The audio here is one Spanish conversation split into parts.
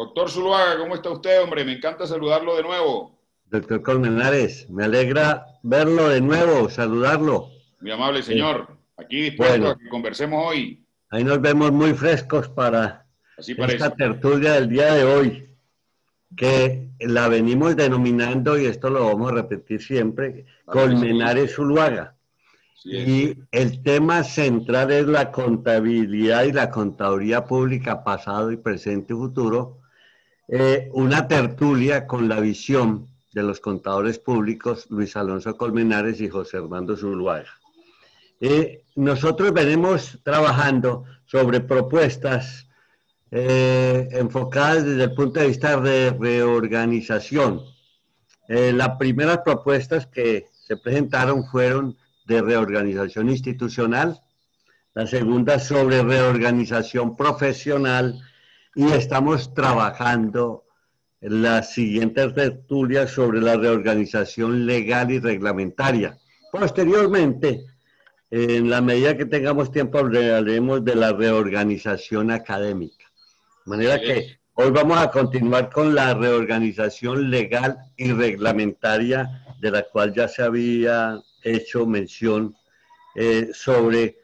Doctor Zuluaga, ¿cómo está usted, hombre? Me encanta saludarlo de nuevo. Doctor Colmenares, me alegra verlo de nuevo, saludarlo. Muy amable, señor. Aquí dispuesto a que conversemos hoy. Ahí nos vemos muy frescos para esta tertulia del día de hoy, que la venimos denominando, y esto lo vamos a repetir siempre, Colmenares Zuluaga. Y el tema central es la contabilidad y la contaduría pública pasado y presente y futuro. Eh, una tertulia con la visión de los contadores públicos Luis Alonso Colmenares y José Armando Zuluaga. Eh, nosotros venimos trabajando sobre propuestas eh, enfocadas desde el punto de vista de reorganización. las primeras propuestas que se presentaron fueron de reorganización institucional, la segunda sobre reorganización profesional y estamos trabajando las siguientes tertulias sobre la reorganización legal y reglamentaria. Posteriormente, en la medida que tengamos tiempo, hablaremos de la reorganización académica. De manera que hoy vamos a continuar con la reorganización legal y reglamentaria de la cual ya se había hecho mención eh, sobre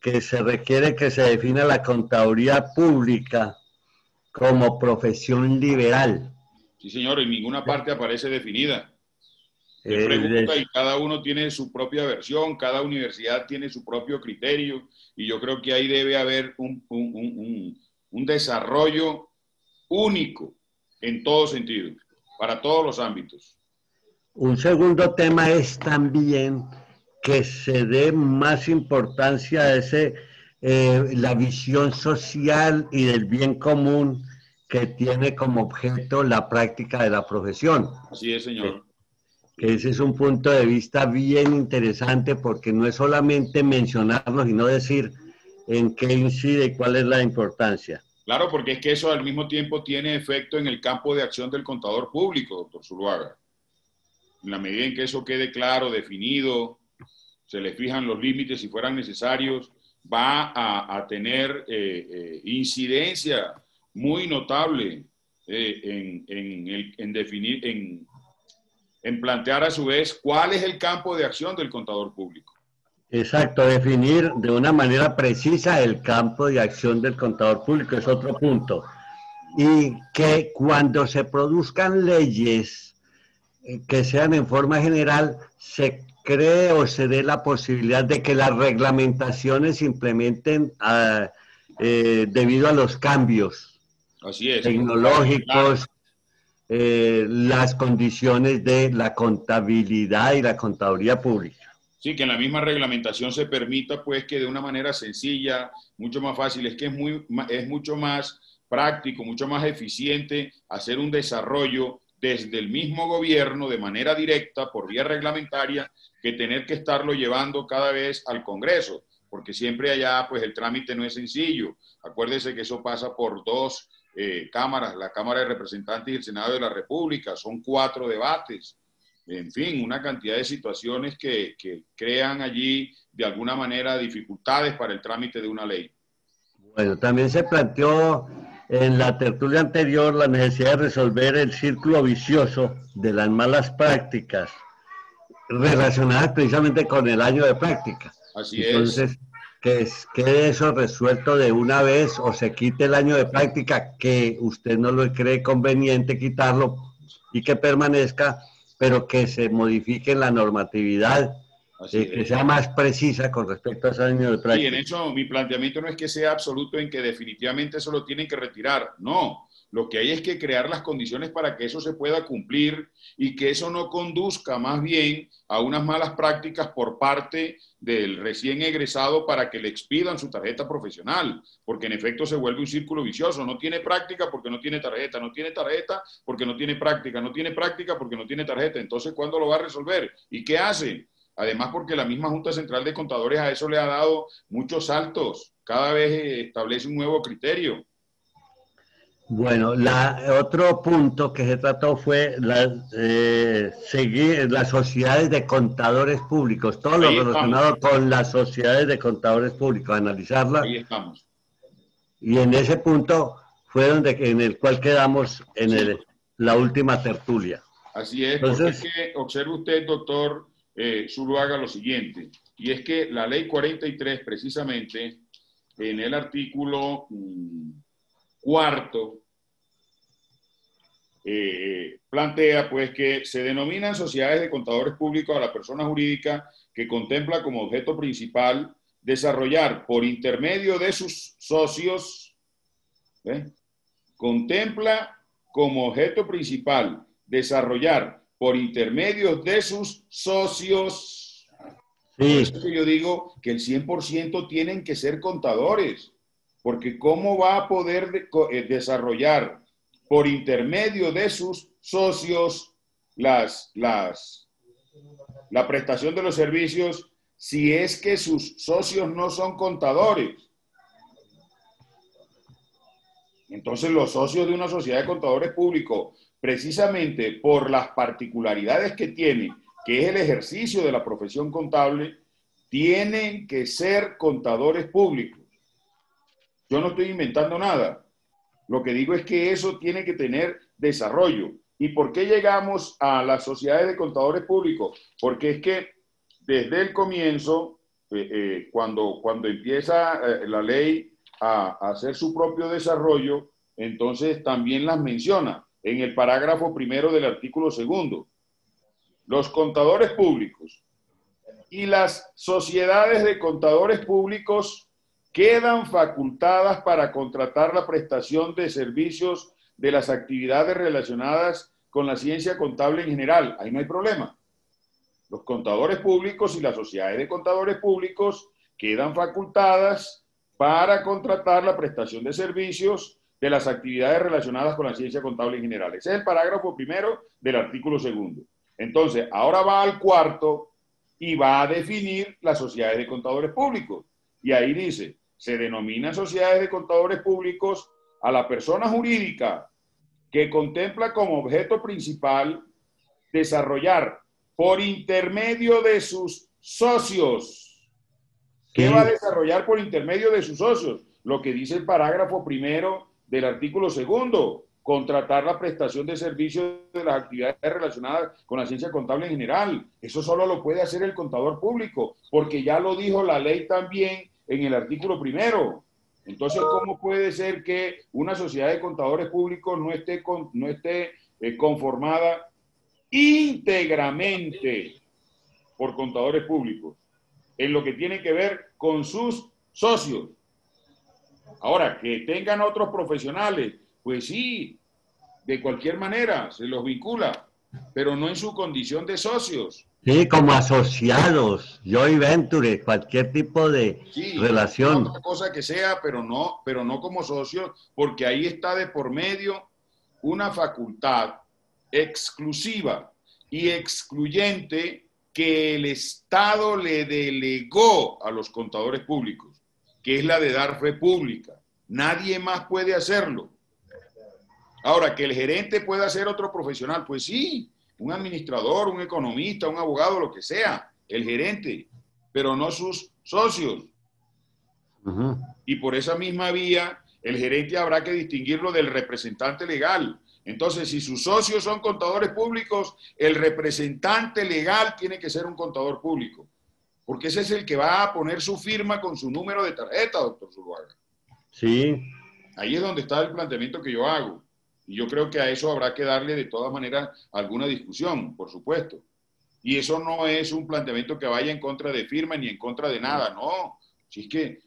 que se requiere que se defina la contaduría pública como profesión liberal. Sí, señor, en ninguna parte aparece definida. Se eh, pregunta y cada uno tiene su propia versión, cada universidad tiene su propio criterio y yo creo que ahí debe haber un, un, un desarrollo único en todo sentido, para todos los ámbitos. Un segundo tema es también que se dé más importancia a ese, eh, la visión social y del bien común que tiene como objeto la práctica de la profesión. Así es, señor. Que ese es un punto de vista bien interesante porque no es solamente mencionarlo, sino decir en qué incide y cuál es la importancia. Claro, porque es que eso al mismo tiempo tiene efecto en el campo de acción del contador público, doctor Zuluaga en la medida en que eso quede claro, definido, se le fijan los límites si fueran necesarios, va a, tener eh, eh, incidencia muy notable eh, en, definir, en, en plantear a su vez cuál es el campo de acción del contador público. Exacto, definir de una manera precisa el campo de acción del contador público es otro punto. Y que cuando se produzcan leyes que sean en forma general, se cree o se dé la posibilidad de que las reglamentaciones se implementen ah, eh, debido a los cambios tecnológicos, eh, las condiciones de la contabilidad y la contaduría pública. Sí, que en la misma reglamentación se permita, pues, que de una manera sencilla, mucho más fácil, es que es, muy, es mucho más práctico, mucho más eficiente hacer un desarrollo desde el mismo gobierno de manera directa, por vía reglamentaria, que tener que estarlo llevando cada vez al Congreso, porque siempre allá pues el trámite no es sencillo. Acuérdese que eso pasa por dos eh, cámaras, la Cámara de Representantes y el Senado de la República, son cuatro debates, en fin, una cantidad de situaciones que, que crean allí de alguna manera dificultades para el trámite de una ley. Bueno, también se planteó en la tertulia anterior la necesidad de resolver el círculo vicioso de las malas prácticas relacionadas precisamente con el año de práctica. Así Entonces, que quede eso resuelto de una vez o se quite el año de práctica, que usted no lo cree conveniente quitarlo y que permanezca, pero que se modifique la normatividad que sea más precisa con respecto a ese año de práctica. Y en eso mi planteamiento no es que sea absoluto en que definitivamente eso lo tienen que retirar, no. Lo que hay es que crear las condiciones para que eso se pueda cumplir y que eso no conduzca más bien a unas malas prácticas por parte del recién egresado para que le expidan su tarjeta profesional, porque en efecto se vuelve un círculo vicioso. No tiene práctica porque no tiene tarjeta, no tiene tarjeta porque no tiene práctica, no tiene práctica porque no tiene tarjeta. Entonces, ¿cuándo lo va a resolver? ¿Y qué hace? Además, porque la misma Junta Central de Contadores a eso le ha dado muchos saltos. Cada vez eh, establece un nuevo criterio. Bueno, la, otro punto que se trató fue la, eh, seguir las sociedades de contadores públicos, todo lo relacionado con las sociedades de contadores públicos, analizarla. Ahí estamos. Y en ese punto fue donde, en el cual quedamos en el, la última tertulia. Así es, Entonces, porque es que observe usted, doctor eh, Zuluaga, lo siguiente, y es que la ley 43, precisamente, en el artículo mm, cuarto, eh, plantea pues que se denominan sociedades de contadores públicos a la persona jurídica que contempla como objeto principal desarrollar por intermedio de sus socios, contempla como objeto principal desarrollar por intermedio de sus socios. Sí. Por que yo digo que el 100% tienen que ser contadores, porque ¿cómo va a poder eh, desarrollar por intermedio de sus socios las, las, la prestación de los servicios si es que sus socios no son contadores. Entonces los socios de una sociedad de contadores públicos, precisamente por las particularidades que tienen, que es el ejercicio de la profesión contable, tienen que ser contadores públicos. Yo no estoy inventando nada. Lo que digo es que eso tiene que tener desarrollo. ¿Y por qué llegamos a las sociedades de contadores públicos? Porque es que desde el comienzo, eh, eh, cuando, cuando empieza eh, la ley a, hacer su propio desarrollo, entonces también las menciona en el parágrafo primero del artículo segundo. Los contadores públicos y las sociedades de contadores públicos quedan facultadas para contratar la prestación de servicios de las actividades relacionadas con la ciencia contable en general. Ahí no hay problema. Los contadores públicos y las sociedades de contadores públicos quedan facultadas para contratar la prestación de servicios de las actividades relacionadas con la ciencia contable en general. Ese es el parágrafo primero del artículo segundo. Entonces, ahora va al cuarto y va a definir las sociedades de contadores públicos. Y ahí dice, se denomina sociedades de contadores públicos a la persona jurídica que contempla como objeto principal desarrollar por intermedio de sus socios. ¿Qué va a desarrollar por intermedio de sus socios? Lo que dice el parágrafo primero del artículo segundo, contratar la prestación de servicios de las actividades relacionadas con la ciencia contable en general. Eso solo lo puede hacer el contador público, porque ya lo dijo la ley también en el artículo primero. Entonces, ¿cómo puede ser que una sociedad de contadores públicos no esté, no esté eh, conformada íntegramente por contadores públicos en lo que tiene que ver con sus socios. Ahora, que tengan otros profesionales, pues sí, de cualquier manera se los vincula, pero no en su condición de socios. Sí, como asociados, joy venture, cualquier tipo de relación. Otra cosa que sea, pero no, pero no como socios, porque ahí está de por medio una facultad exclusiva y excluyente que el Estado le delegó a los contadores públicos, que es la de dar fe pública. Nadie más puede hacerlo. Ahora, que el gerente pueda ser otro profesional, pues sí, un administrador, un economista, un abogado, lo que sea, el gerente, pero no sus socios. Y por esa misma vía, el gerente habrá que distinguirlo del representante legal. Entonces, si sus socios son contadores públicos, el representante legal tiene que ser un contador público, porque ese es el que va a poner su firma con su número de tarjeta, doctor Zuluaga. Sí. Ahí es donde está el planteamiento que yo hago. Y yo creo que a eso habrá que darle de todas maneras alguna discusión, por supuesto. Y eso no es un planteamiento que vaya en contra de firma ni en contra de nada, no. Si es que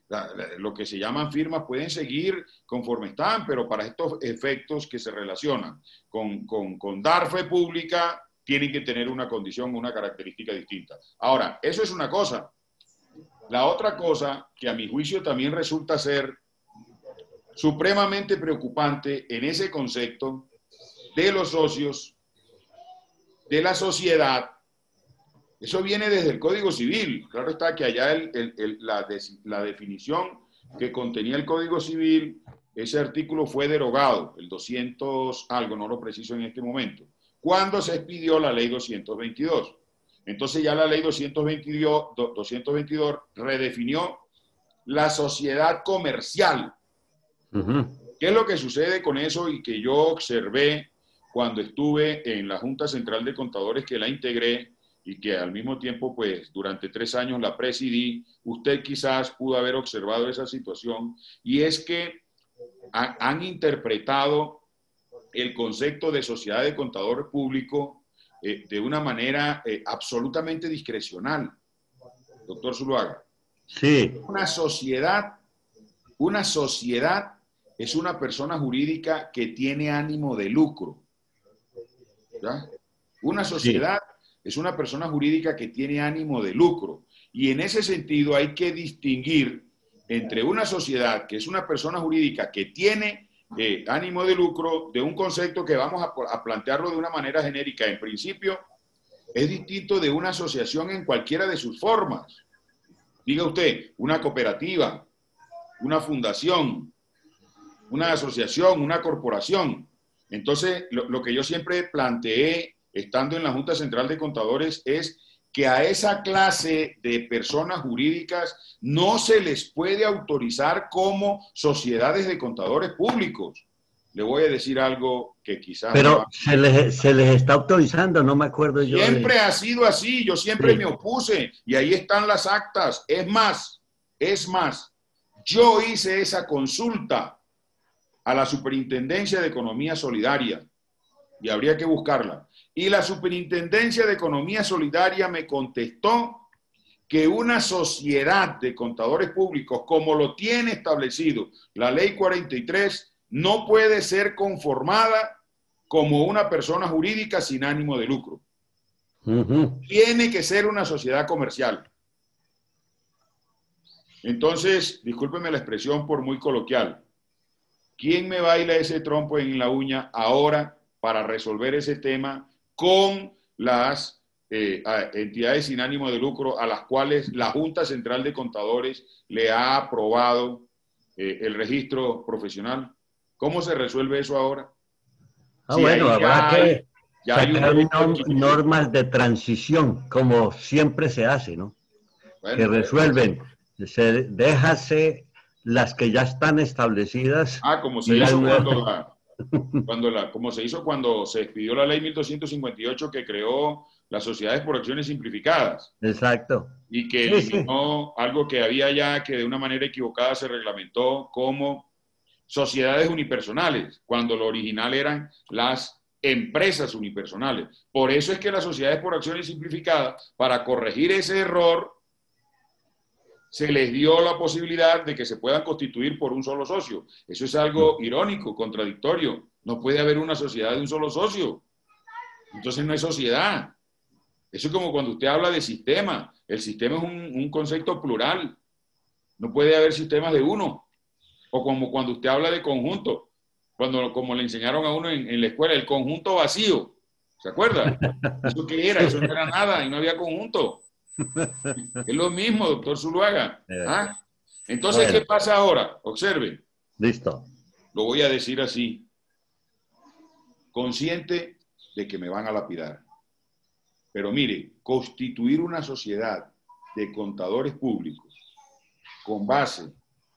lo que se llaman firmas pueden seguir conforme están, pero para estos efectos que se relacionan con, con dar fe pública, tienen que tener una condición, una característica distinta. Ahora, eso es una cosa. La otra cosa que a mi juicio también resulta ser supremamente preocupante en ese concepto de los socios, de la sociedad. Eso viene desde el Código Civil. Claro está que allá la, definición que contenía el Código Civil, ese artículo fue derogado, el 200 algo, no lo preciso en este momento, cuando se expidió la ley 222. Entonces ya la ley 222, 222 redefinió la sociedad comercial ¿Qué es lo que sucede con eso y que yo observé cuando estuve en la Junta Central de Contadores que la integré y que al mismo tiempo, pues durante tres años la presidí? Usted quizás pudo haber observado esa situación y es que han interpretado el concepto de sociedad de contador público eh, de una manera eh, absolutamente discrecional. Doctor Zuluaga. Sí. Una sociedad, una sociedad es una persona jurídica que tiene ánimo de lucro. Una sociedad es una persona jurídica que tiene ánimo de lucro. Y en ese sentido hay que distinguir entre una sociedad que es una persona jurídica que tiene eh, ánimo de lucro de un concepto que vamos a, a, plantearlo de una manera genérica. En principio, es distinto de una asociación en cualquiera de sus formas. Diga usted, una cooperativa, una fundación, una asociación, una corporación. Entonces, lo, lo que yo siempre planteé estando en la Junta Central de Contadores es que a esa clase de personas jurídicas no se les puede autorizar como sociedades de contadores públicos. Le voy a decir algo que quizás... Pero se, les, se les está autorizando, no me acuerdo yo. Siempre ha sido así, yo siempre me opuse y ahí están las actas. Es más, es más, yo hice esa consulta a la Superintendencia de Economía Solidaria y habría que buscarla. Y la Superintendencia de Economía Solidaria me contestó que una sociedad de contadores públicos, como lo tiene establecido la Ley 43, no puede ser conformada como una persona jurídica sin ánimo de lucro. Tiene que ser una sociedad comercial. Entonces, discúlpeme la expresión por muy coloquial. ¿Quién me baila ese trompo en la uña ahora para resolver ese tema con las eh, entidades sin ánimo de lucro a las cuales la Junta Central de Contadores le ha aprobado eh, el registro profesional. ¿Cómo se resuelve eso ahora? Ah, bueno, habrá que ya hay normas de transición, como siempre se hace, ¿no? que resuelven. Se déjase las que ya están establecidas. Ah, como se hizo cuando la, cuando la, como se hizo cuando se expidió la ley 1258 que creó las sociedades por acciones simplificadas. Exacto. Y que eliminó algo que había ya que de una manera equivocada se reglamentó como sociedades unipersonales, cuando lo original eran las empresas unipersonales. Por eso es que las sociedades por acciones simplificadas, para corregir ese error, se les dio la posibilidad de que se puedan constituir por un solo socio. Eso es algo irónico, contradictorio. No puede haber una sociedad de un solo socio. Entonces no es sociedad. Eso es como cuando usted habla de sistema. El sistema es un, concepto plural. No puede haber sistemas de uno. O como cuando usted habla de conjunto. Cuando, como le enseñaron a uno en, en la escuela, el conjunto vacío. ¿Se acuerda? ¿Eso qué era? Eso no era nada y no había conjunto. Es lo mismo, doctor Zuluaga. Eh. ¿Ah? Entonces, ¿qué pasa ahora? Observe. Listo. Lo voy a decir así. Consciente de que me van a lapidar. Pero mire, constituir una sociedad de contadores públicos con base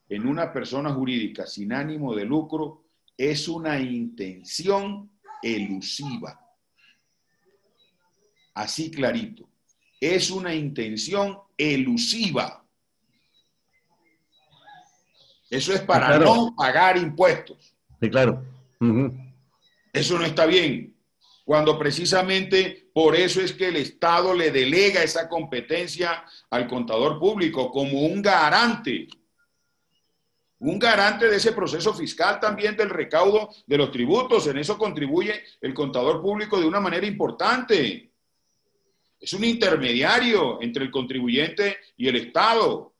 en una persona jurídica sin ánimo de lucro es una intención elusiva. Así clarito es una intención elusiva. Eso es para no pagar impuestos. Sí, claro. Eso no está bien. Cuando precisamente por eso es que el Estado le delega esa competencia al contador público como un garante. Un garante de ese proceso fiscal también del recaudo de los tributos. En eso contribuye el contador público de una manera importante. Es un intermediario entre el contribuyente y el Estado.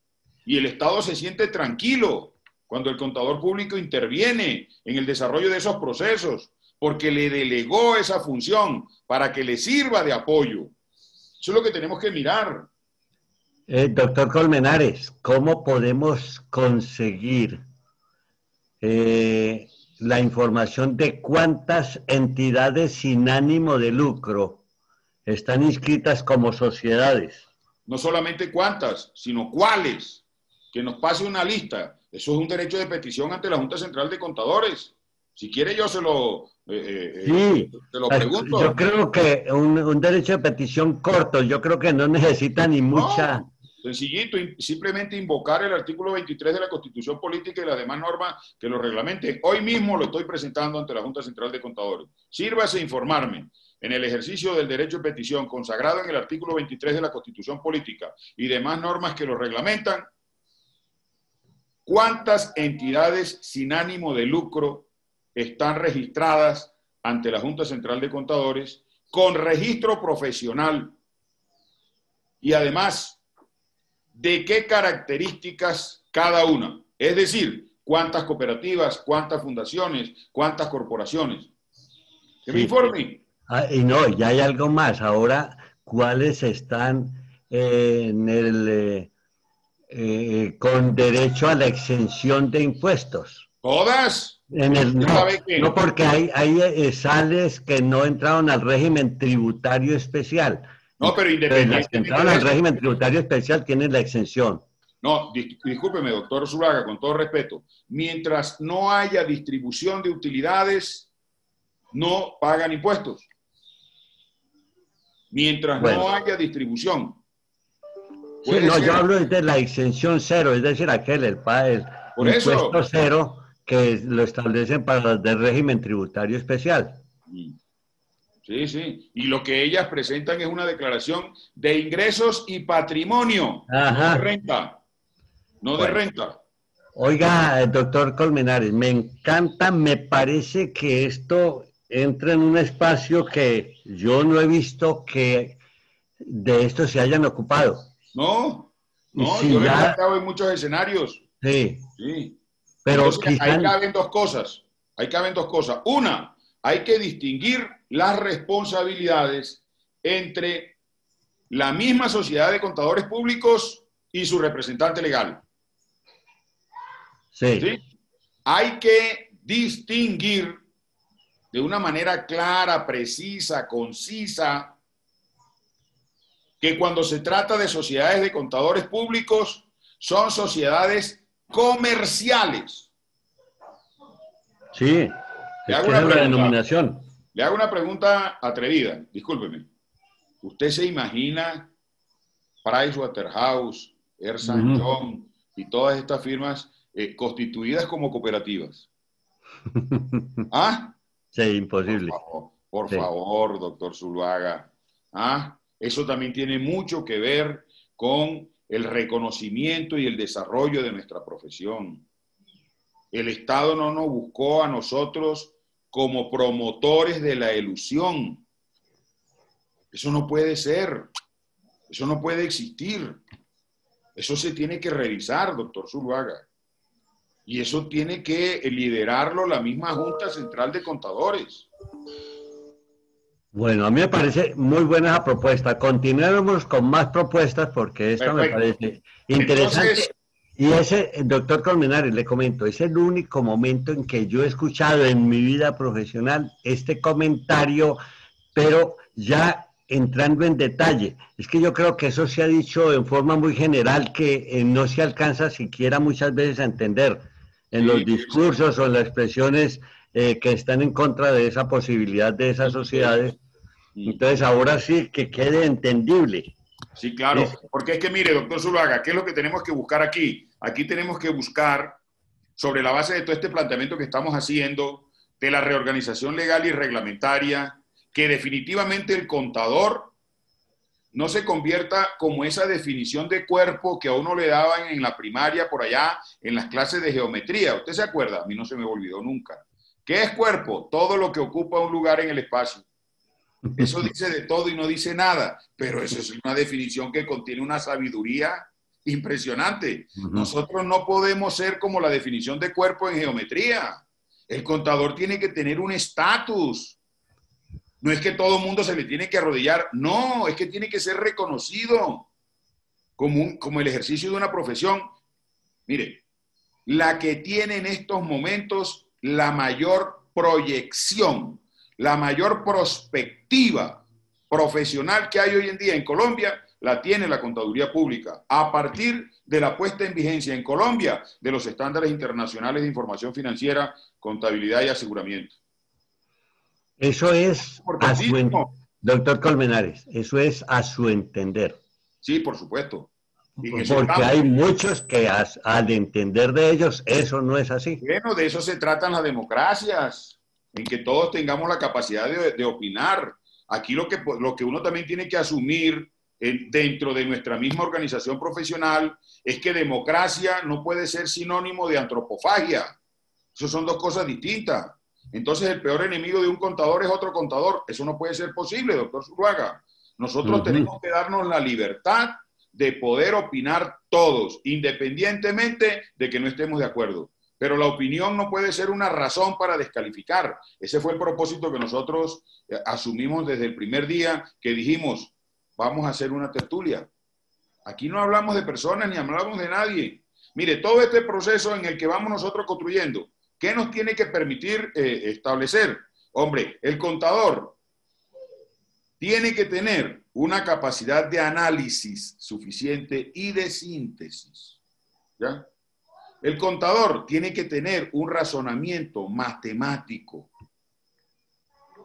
Y el Estado se siente tranquilo cuando el contador público interviene en el desarrollo de esos procesos, porque le delegó esa función para que le sirva de apoyo. Eso es lo que tenemos que mirar. Eh, doctor Colmenares, ¿cómo podemos conseguir eh, la información de cuántas entidades sin ánimo de lucro están inscritas como sociedades. No solamente cuántas, sino cuáles. Que nos pase una lista. Eso es un derecho de petición ante la Junta Central de Contadores. Si quiere yo se lo, eh, eh, sí. se lo pregunto. Yo creo que un, derecho de petición corto, yo creo que no necesita ni mucha... Sencillito, simplemente invocar el artículo 23 de la Constitución Política y las demás normas que lo reglamenten. Hoy mismo lo estoy presentando ante la Junta Central de Contadores. Sírvase informarme en el ejercicio del derecho de petición consagrado en el artículo 23 de la Constitución Política y demás normas que lo reglamentan, ¿cuántas entidades sin ánimo de lucro están registradas ante la Junta Central de Contadores con registro profesional? Y además, de qué características cada una. Es decir, cuántas cooperativas, cuántas fundaciones, cuántas corporaciones. Que me informen. Ah, y no, ya hay algo más. Ahora, ¿cuáles están eh, en el, eh, eh, con derecho a la exención de impuestos? ¿Todas? En el, no, porque hay, hay sales que no entraron al régimen tributario especial. No, pero independientemente. Las al régimen tributario especial tienen la exención. No, discúlpeme, doctor Zulaga, con todo respeto. Mientras no haya distribución de utilidades, no pagan impuestos. Mientras no haya distribución. Sí, no, yo hablo de la exención cero, es decir, aquel, el, el Por impuesto cero que lo establecen para los del régimen tributario especial. Sí, sí. Y lo que ellas presentan es una declaración de ingresos y patrimonio, no de renta. No de renta. Oiga, doctor Colmenares, me encanta, me parece que esto entra en un espacio que yo no he visto que de esto se hayan ocupado. No, no, yo he estado en muchos escenarios. Sí. Sí. Pero ahí caben dos cosas. Ahí caben dos cosas. Una, hay que distinguir las responsabilidades entre la misma sociedad de contadores públicos y su representante legal. Sí. Hay que distinguir de una manera clara, precisa, concisa, que cuando se trata de sociedades de contadores públicos, son sociedades comerciales. Sí, le hago una denominación. Le hago una pregunta atrevida, discúlpeme. ¿Usted se imagina Pricewaterhouse, Ernst uh y todas estas firmas eh, constituidas como cooperativas? ¿Ah? Sí, imposible. Por favor, doctor Zuluaga. ¿Ah? Eso también tiene mucho que ver con el reconocimiento y el desarrollo de nuestra profesión. El Estado no nos buscó a nosotros como promotores de la ilusión. Eso no puede ser. Eso no puede existir. Eso se tiene que revisar, doctor Zuluaga. Y eso tiene que liderarlo la misma Junta Central de Contadores. Bueno, a mí me parece muy buena esa propuesta. Continuemos con más propuestas porque esta me parece interesante. Y ese, doctor Colmenares, le comento, es el único momento en que yo he escuchado en mi vida profesional este comentario, pero ya entrando en detalle. Es que yo creo que eso se ha dicho en forma muy general que eh, no se alcanza siquiera muchas veces a entender en los discursos o en las expresiones eh, que están en contra de esa posibilidad de esas sociedades. Entonces ahora sí que quede entendible. Sí, claro, porque es que mire, doctor Zuluaga, ¿qué es lo que tenemos que buscar aquí? Aquí tenemos que buscar, sobre la base de todo este planteamiento que estamos haciendo, de la reorganización legal y reglamentaria, que definitivamente el contador no se convierta como esa definición de cuerpo que a uno le daban en la primaria por allá, en las clases de geometría. ¿Usted se acuerda? A mí no se me olvidó nunca. ¿Qué es cuerpo? Todo lo que ocupa un lugar en el espacio. Eso dice de todo y no dice nada, pero eso es una definición que contiene una sabiduría impresionante. Nosotros no podemos ser como la definición de cuerpo en geometría. El contador tiene que tener un estatus. No es que todo el mundo se le tiene que arrodillar, no, es que tiene que ser reconocido como, como el ejercicio de una profesión. Mire, la que tiene en estos momentos la mayor proyección, la mayor perspectiva profesional que hay hoy en día en Colombia la tiene la contaduría pública a partir de la puesta en vigencia en Colombia de los estándares internacionales de información financiera, contabilidad y aseguramiento. Eso es, a su, doctor Colmenares, eso es a su entender. Sí, por supuesto. Porque hay muchos que al entender de ellos eso no es así. Bueno, de eso se tratan las democracias, en que todos tengamos la capacidad de, opinar. Aquí lo que, lo que uno también tiene que asumir dentro de nuestra misma organización profesional es que democracia no puede ser sinónimo de antropofagia. Eso son dos cosas distintas. Entonces el peor enemigo de un contador es otro contador. Eso no puede ser posible, doctor Zuluaga. Nosotros tenemos que darnos la libertad de poder opinar todos, independientemente de que no estemos de acuerdo. Pero la opinión no puede ser una razón para descalificar. Ese fue el propósito que nosotros eh, asumimos desde el primer día que dijimos, vamos a hacer una tertulia. Aquí no hablamos de personas ni hablamos de nadie. Mire, todo este proceso en el que vamos nosotros construyendo, ¿qué nos tiene que permitir eh, establecer? Hombre, el contador tiene que tener una capacidad de análisis suficiente y de síntesis. ¿Ya? El contador tiene que tener un razonamiento matemático.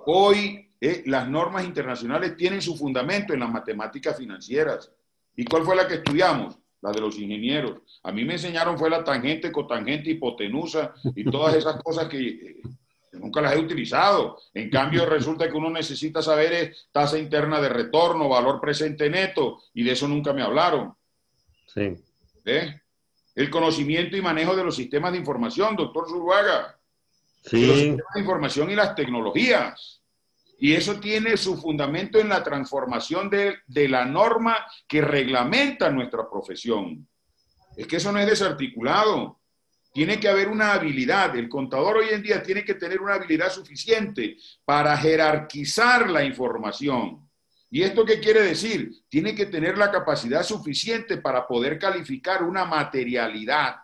Hoy eh, las normas internacionales tienen su fundamento en las matemáticas financieras. ¿Y cuál fue la que estudiamos? La de los ingenieros. A mí me enseñaron fue la tangente, cotangente, hipotenusa y todas esas cosas que eh, nunca las he utilizado. En cambio, resulta que uno necesita saber es tasa interna de retorno, valor presente neto, y de eso nunca me hablaron. Sí. ¿Eh? El conocimiento y manejo de los sistemas de información, doctor Zuluaga. Sí. los sistemas de información y las tecnologías. Y eso tiene su fundamento en la transformación de, de la norma que reglamenta nuestra profesión. Es que eso no es desarticulado. Tiene que haber una habilidad. El contador hoy en día tiene que tener una habilidad suficiente para jerarquizar la información. ¿Y esto qué quiere decir? Tiene que tener la capacidad suficiente para poder calificar una materialidad.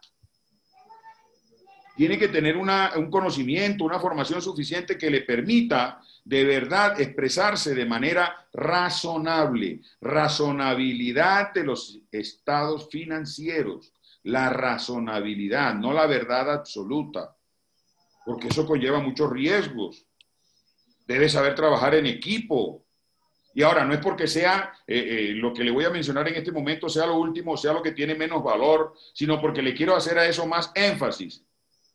Tiene que tener un conocimiento, una formación suficiente que le permita de verdad expresarse de manera razonable, razonabilidad de los estados financieros la razonabilidad, no la verdad absoluta, porque eso conlleva muchos riesgos. Debe saber trabajar en equipo. Y ahora, no es porque sea eh, eh, lo que le voy a mencionar en este momento, sea lo último, sea lo que tiene menos valor, sino porque le quiero hacer a eso más énfasis.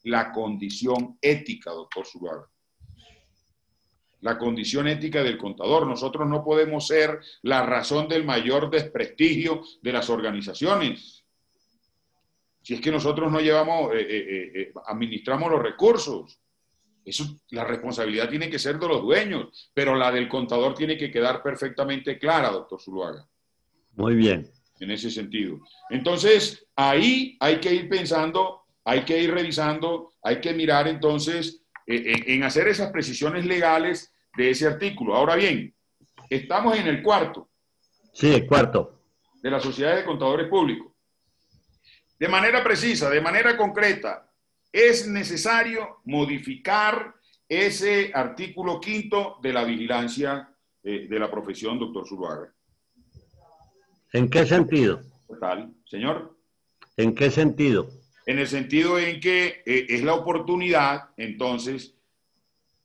La condición ética, doctor Zuluaga. La condición ética del contador. Nosotros no podemos ser la razón del mayor desprestigio de las organizaciones si es que nosotros no llevamos, eh, eh, eh, administramos los recursos. Eso, la responsabilidad tiene que ser de los dueños, pero la del contador tiene que quedar perfectamente clara, doctor Zuluaga. Muy bien. En ese sentido. Entonces, ahí hay que ir pensando, hay que ir revisando, hay que mirar entonces en hacer esas precisiones legales de ese artículo. Ahora bien, estamos en el cuarto. Sí, el cuarto. De la Sociedad de Contadores Públicos de manera precisa, de manera concreta, es necesario modificar ese artículo quinto de la vigilancia eh, de la profesión, doctor Zuluaga. ¿En qué sentido? Total, señor. ¿En qué sentido? En el sentido en que eh, es la oportunidad, entonces,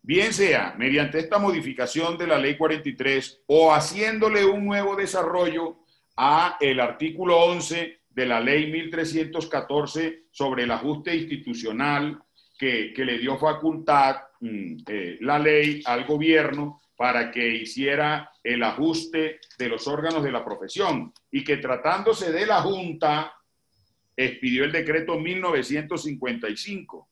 bien sea mediante esta modificación de la ley 43 o haciéndole un nuevo desarrollo a el artículo 11 de la ley 1314 sobre el ajuste institucional que, le dio facultad mm, eh, la ley al gobierno para que hiciera el ajuste de los órganos de la profesión y que tratándose de la Junta, expidió el decreto 1955,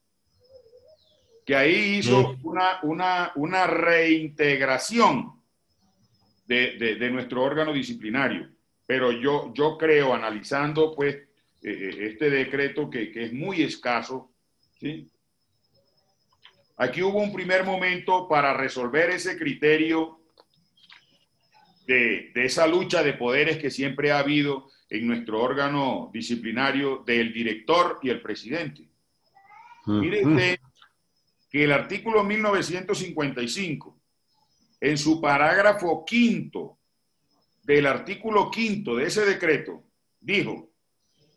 que ahí hizo una, una, una reintegración de, de nuestro órgano disciplinario pero yo, yo creo, analizando pues eh, eh, este decreto que, es muy escaso, ¿sí? Aquí hubo un primer momento para resolver ese criterio de, esa lucha de poderes que siempre ha habido en nuestro órgano disciplinario del director y el presidente. Mire usted que el artículo 1955, en su parágrafo quinto, del artículo quinto de ese decreto dijo,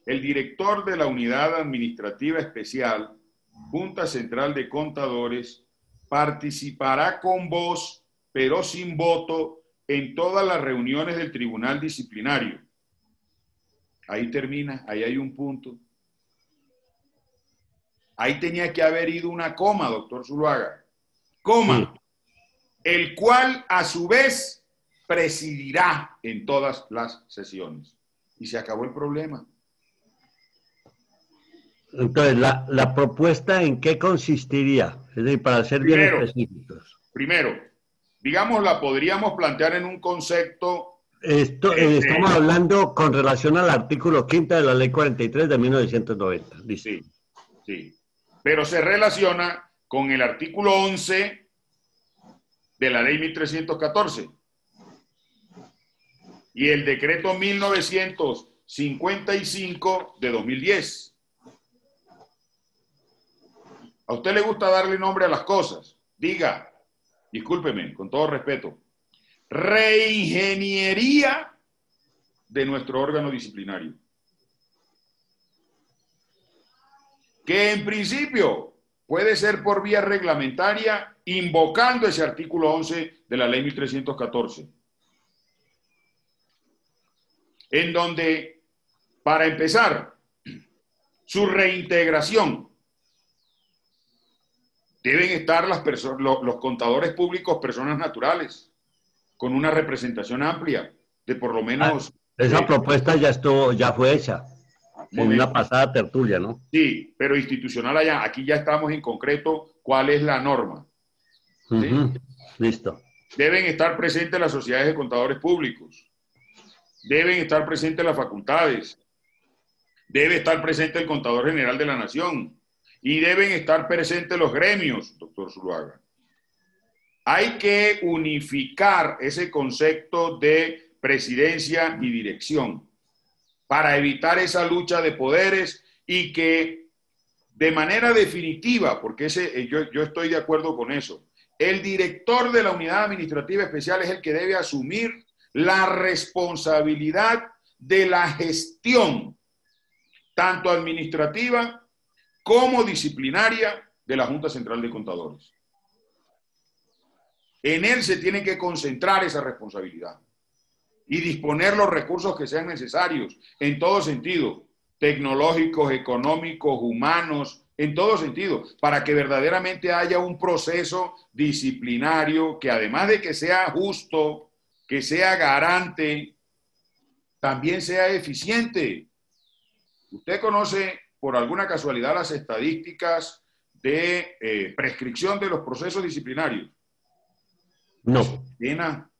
el director de la Unidad Administrativa Especial, Junta Central de Contadores, participará con voz, pero sin voto, en todas las reuniones del Tribunal Disciplinario. Ahí termina, ahí hay un punto. Ahí tenía que haber ido una coma, doctor Zuluaga. Coma. El cual, a su vez, presidirá en todas las sesiones. Y se acabó el problema. Entonces, ¿la, propuesta en qué consistiría? Es decir, para ser bien específicos. Primero, digamos, la podríamos plantear en un concepto... Esto, eh, estamos hablando con relación al artículo 5 de la ley 43 de 1990. Sí, sí. Pero se relaciona con el artículo 11 de la ley 1314 y el decreto 1955 de 2010. A usted le gusta darle nombre a las cosas. Diga, discúlpeme, con todo respeto, reingeniería de nuestro órgano disciplinario. Que en principio puede ser por vía reglamentaria invocando ese artículo 11 de la ley 1314 en donde, para empezar, su reintegración, deben estar las los, contadores públicos, personas naturales, con una representación amplia de por lo menos... Ah, esa propuesta ya, estuvo, ya fue hecha en una pasada tertulia, ¿no? Sí, pero institucional allá. Aquí ya estamos en concreto cuál es la norma. Listo. Deben estar presentes las sociedades de contadores públicos deben estar presentes las facultades, debe estar presente el contador general de la nación y deben estar presentes los gremios, doctor Zuluaga. Hay que unificar ese concepto de presidencia y dirección para evitar esa lucha de poderes y que de manera definitiva, porque ese, eh, yo, yo estoy de acuerdo con eso, el director de la unidad administrativa especial es el que debe asumir la responsabilidad de la gestión, tanto administrativa como disciplinaria, de la Junta Central de Contadores. En él se tiene que concentrar esa responsabilidad y disponer los recursos que sean necesarios en todo sentido, tecnológicos, económicos, humanos, en todo sentido, para que verdaderamente haya un proceso disciplinario que además de que sea justo, que sea garante, también sea eficiente. ¿Usted conoce por alguna casualidad las estadísticas de eh, prescripción de los procesos disciplinarios? No. pena.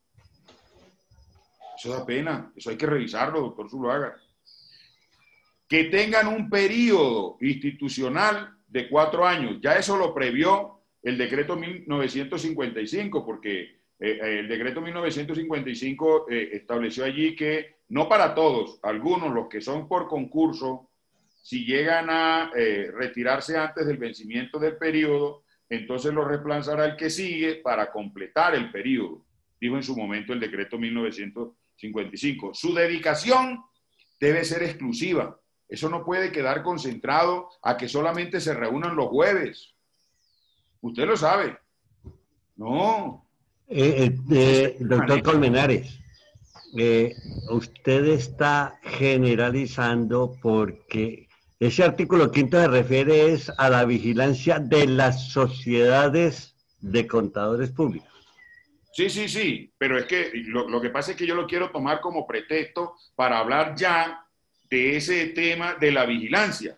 Eso da pena. Eso hay que revisarlo, doctor Zuluaga. Que tengan un periodo institucional de cuatro años. Ya eso lo previó el decreto 1955, porque eh, eh, el decreto 1955 eh, estableció allí que no para todos, algunos, los que son por concurso, si llegan a retirarse antes del vencimiento del periodo, entonces lo reemplazará el que sigue para completar el periodo, dijo en su momento el decreto 1955. Su dedicación debe ser exclusiva. Eso no puede quedar concentrado a que solamente se reúnan los jueves. Usted lo sabe. No, eh, eh, doctor Colmenares, eh, usted está generalizando porque ese artículo quinto se refiere es a la vigilancia de las sociedades de contadores públicos. Sí, sí, sí, pero es que lo, que pasa es que yo lo quiero tomar como pretexto para hablar ya de ese tema de la vigilancia.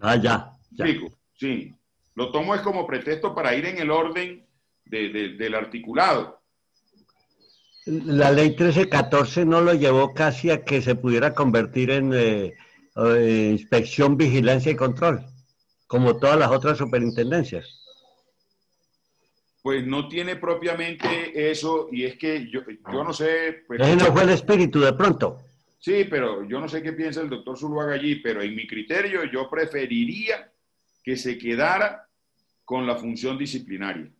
Ah, ya. ya. Sí, lo tomo es como pretexto para ir en el orden del articulado. La ley 1314 no lo llevó casi a que se pudiera convertir en eh, eh, inspección, vigilancia y control, como todas las otras superintendencias. Pues no tiene propiamente eso, y es que yo, yo no sé. Pues, Ese no fue el espíritu de pronto. Sí, pero yo no sé qué piensa el doctor Zuluaga allí, pero en mi criterio yo preferiría que se quedara con la función disciplinaria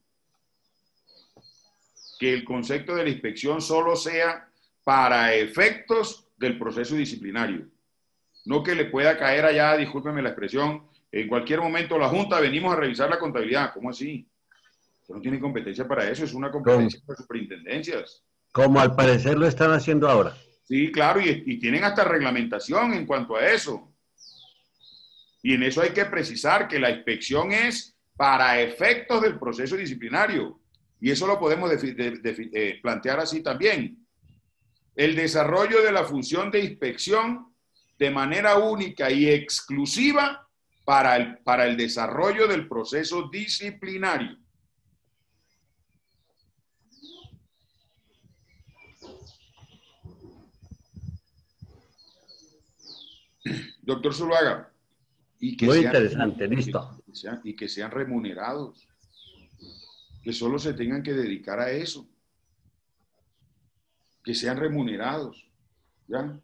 que el concepto de la inspección solo sea para efectos del proceso disciplinario. No que le pueda caer allá, discúlpeme la expresión, en cualquier momento la Junta venimos a revisar la contabilidad. ¿Cómo así? Usted no tiene competencia para eso, es una competencia de superintendencias. Como al parecer lo están haciendo ahora. Sí, claro, y, y tienen hasta reglamentación en cuanto a eso. Y en eso hay que precisar que la inspección es para efectos del proceso disciplinario. Y eso lo podemos eh, plantear así también. El desarrollo de la función de inspección de manera única y exclusiva para el, para el desarrollo del proceso disciplinario. Doctor Zuluaga, y que Muy interesante, listo. y que sean remunerados. Que solo se tengan que dedicar a eso. Que sean remunerados. ¿Ya?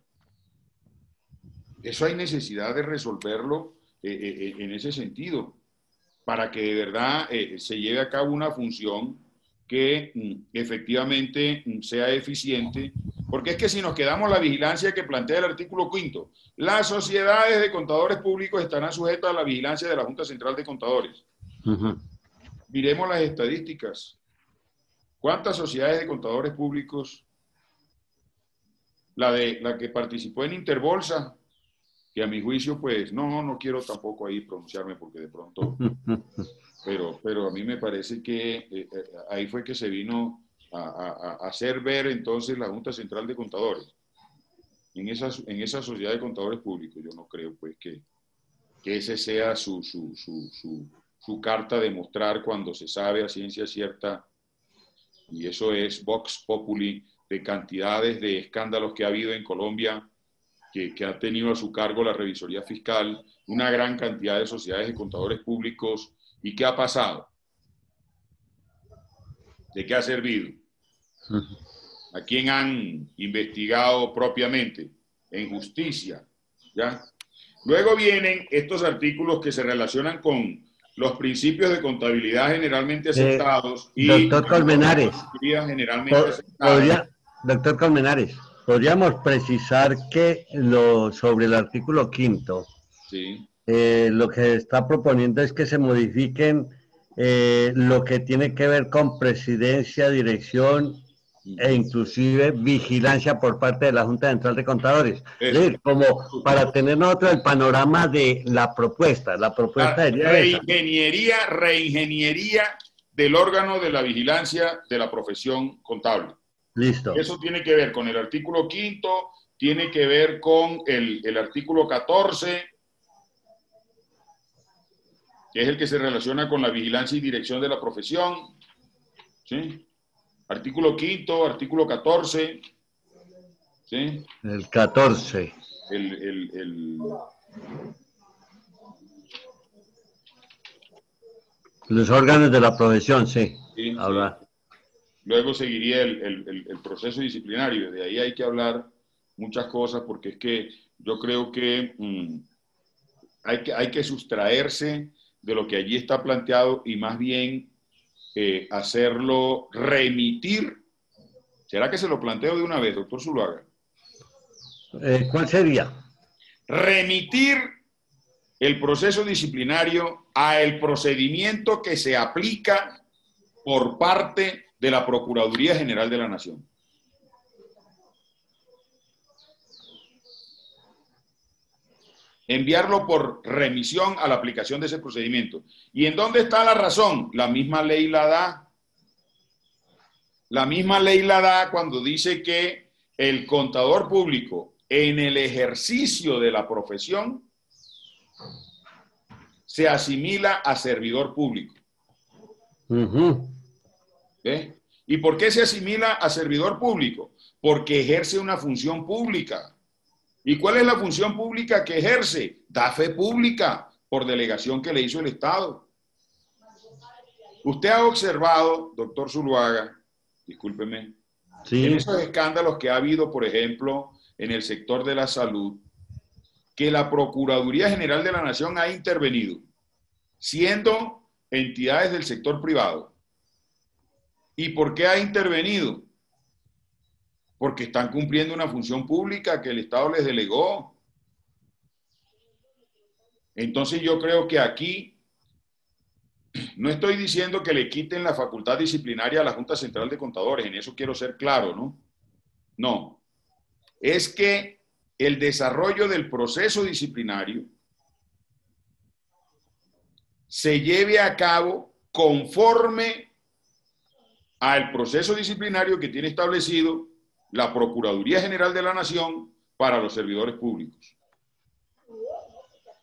Eso hay necesidad de resolverlo eh, eh, eh, en ese sentido, para que de verdad se lleve a cabo una función que mm, efectivamente mm, sea eficiente, porque es que si nos quedamos la vigilancia que plantea el artículo quinto, las sociedades de contadores públicos estarán sujetas a la vigilancia de la Junta Central de Contadores. Miremos las estadísticas. ¿Cuántas sociedades de contadores públicos? La, de, la que participó en Interbolsa, que a mi juicio, pues, no, no quiero tampoco ahí pronunciarme porque de pronto pero, pero a mí me parece que eh, eh, ahí fue que se vino a, hacer ver entonces la Junta Central de Contadores en esa, en esa sociedad de contadores públicos. Yo no creo pues que, que ese sea su, su, su, su, carta de mostrar cuando se sabe a ciencia cierta, y eso es Vox Populi, de cantidades de escándalos que ha habido en Colombia, que, que ha tenido a su cargo la revisoría fiscal, una gran cantidad de sociedades de contadores públicos ¿Y qué ha pasado? ¿De qué ha servido? ¿A quién han investigado propiamente? En justicia. ¿ya? Luego vienen estos artículos que se relacionan con los principios de contabilidad generalmente eh, aceptados y doctor Colmenares, generalmente doctor Colmenares, podríamos precisar que lo sobre el artículo quinto sí. Eh, lo que está proponiendo es que se modifiquen eh, lo que tiene que ver con presidencia, dirección e inclusive vigilancia por parte de la Junta Central de Contadores. como para tener nosotros el panorama de la propuesta. La propuesta de reingeniería, reingeniería del órgano de la vigilancia de la profesión contable. Listo. Eso tiene que ver con el artículo quinto, tiene que ver con el, el artículo 14, que es el que se relaciona con la vigilancia y dirección de la profesión. ¿sí? Artículo quinto, artículo 14. ¿sí? El 14. El, el, el... Los órganos de la profesión, sí. Luego seguiría el, el, proceso disciplinario. De ahí hay que hablar muchas cosas porque es que yo creo que, mm, hay, que hay que sustraerse de lo que allí está planteado y más bien eh, hacerlo remitir. ¿Será que se lo planteo de una vez, doctor Zuluaga? Eh, ¿Cuál sería? Remitir el proceso disciplinario a el procedimiento que se aplica por parte de la Procuraduría General de la Nación. Enviarlo por remisión a la aplicación de ese procedimiento. ¿Y en dónde está la razón? La misma ley la da. La misma ley la da cuando dice que el contador público en el ejercicio de la profesión se asimila a servidor público. ¿Y por qué se asimila a servidor público? Porque ejerce una función pública. ¿Y cuál es la función pública que ejerce? Da fe pública por delegación que le hizo el Estado. Usted ha observado, doctor Zuluaga, discúlpeme, en esos escándalos que ha habido, por ejemplo, en el sector de la salud, que la Procuraduría General de la Nación ha intervenido, siendo entidades del sector privado. ¿Y por qué ha intervenido? Porque están cumpliendo una función pública que el Estado les delegó. Entonces yo creo que aquí no estoy diciendo que le quiten la facultad disciplinaria a la Junta Central de Contadores, en eso quiero ser claro, ¿no? No. Es que el desarrollo del proceso disciplinario se lleve a cabo conforme al proceso disciplinario que tiene establecido la Procuraduría General de la Nación para los servidores públicos.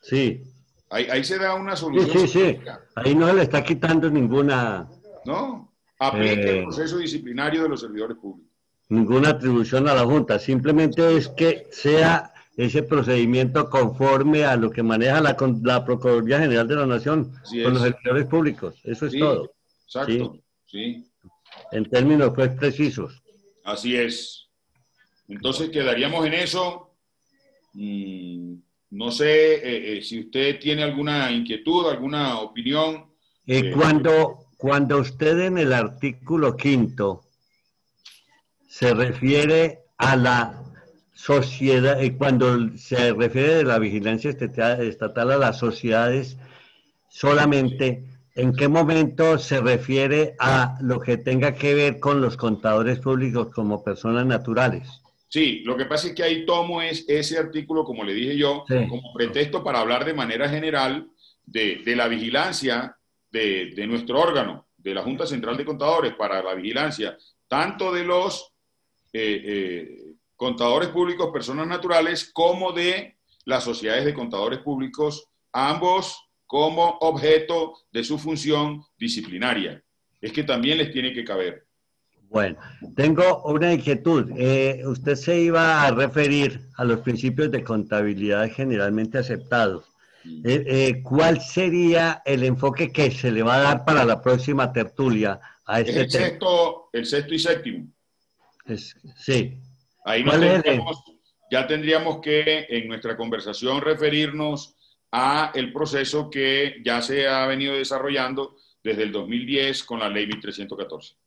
Sí. Ahí, se da una solución. Sí, sí, sí. Ahí no se le está quitando ninguna... No, aplica el eh, proceso disciplinario de los servidores públicos. Ninguna atribución a la Junta, simplemente es que sea ese procedimiento conforme a lo que maneja la, la Procuraduría General de la Nación con los servidores públicos. Eso es todo. Exacto, sí. En términos pues precisos. Así es. Entonces quedaríamos en eso. Mm, no sé eh, eh, si usted tiene alguna inquietud, alguna opinión. Eh, cuando, cuando usted en el artículo quinto se refiere a la sociedad, cuando se refiere de la vigilancia estatal a las sociedades, solamente ¿En qué momento se refiere a lo que tenga que ver con los contadores públicos como personas naturales? Sí, lo que pasa es que ahí tomo es ese artículo, como le dije yo, como pretexto para hablar de manera general de, la vigilancia de, nuestro órgano, de la Junta Central de Contadores, para la vigilancia tanto de los eh, eh, contadores públicos, personas naturales, como de las sociedades de contadores públicos, ambos como objeto de su función disciplinaria. Es que también les tiene que caber. Bueno, tengo una inquietud. Eh, usted se iba a referir a los principios de contabilidad generalmente aceptados. Eh, eh, ¿Cuál sería el enfoque que se le va a dar para la próxima tertulia a este el sexto, el sexto y séptimo. sí. Ahí ya tendríamos que en nuestra conversación referirnos a el proceso que ya se ha venido desarrollando desde el 2010 con la ley 1314.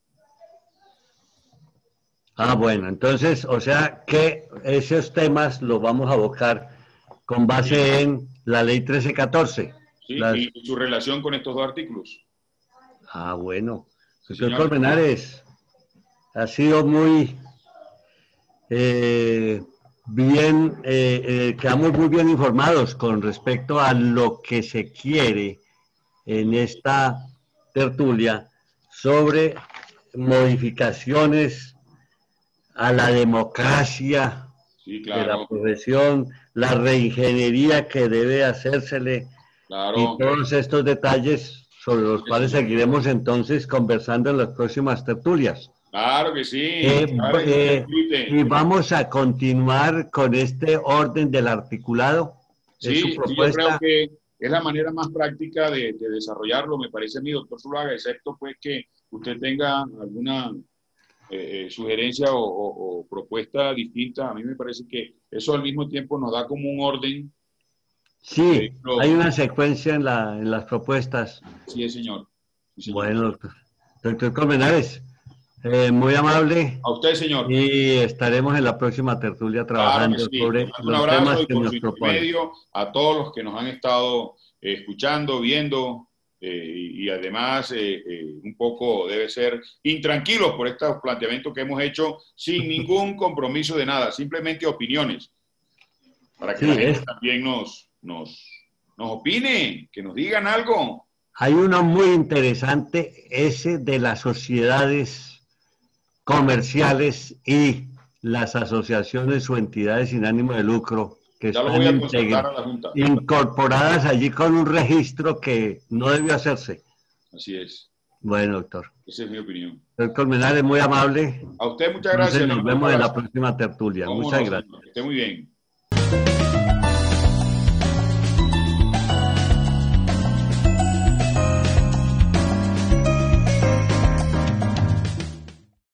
Ah, bueno, entonces, o sea que esos temas los vamos a abocar con base en la ley 1314. Sí, y su relación con estos dos artículos. Ah, bueno. Señor Colmenares, ha sido muy eh, bien, eh, eh, quedamos muy bien informados con respecto a lo que se quiere en esta tertulia sobre modificaciones a la democracia de la profesión, la reingeniería que debe hacérsele y todos estos detalles sobre los cuales seguiremos entonces conversando en las próximas tertulias. Claro que sí. Eh, eh, y vamos a continuar con este orden del articulado. Sí, yo creo que es la manera más práctica de, desarrollarlo, me parece a mí, doctor Zulaga, excepto pues que usted tenga alguna eh, sugerencia o, propuesta distinta. A mí me parece que eso al mismo tiempo nos da como un orden. Sí, hay una secuencia en, la, en las propuestas. Sí, señor. Bueno, doctor Colmenares. Eh, muy amable. A usted, señor. Y estaremos en la próxima tertulia trabajando sobre los temas que nos propone. A todos los que nos han estado eh, escuchando, viendo eh, y, además un poco debe ser intranquilos por estos planteamientos que hemos hecho sin ningún compromiso de nada, simplemente opiniones. Para que la gente también nos, nos, nos opine, que nos digan algo. Hay uno muy interesante, ese de las sociedades comerciales y las asociaciones o entidades sin ánimo de lucro que están incorporadas allí con un registro que no debió hacerse. Así es. Bueno, doctor. Esa es mi opinión. Doctor Colmenares, muy amable. A usted muchas gracias. nos vemos en la próxima tertulia. muchas gracias. esté muy bien.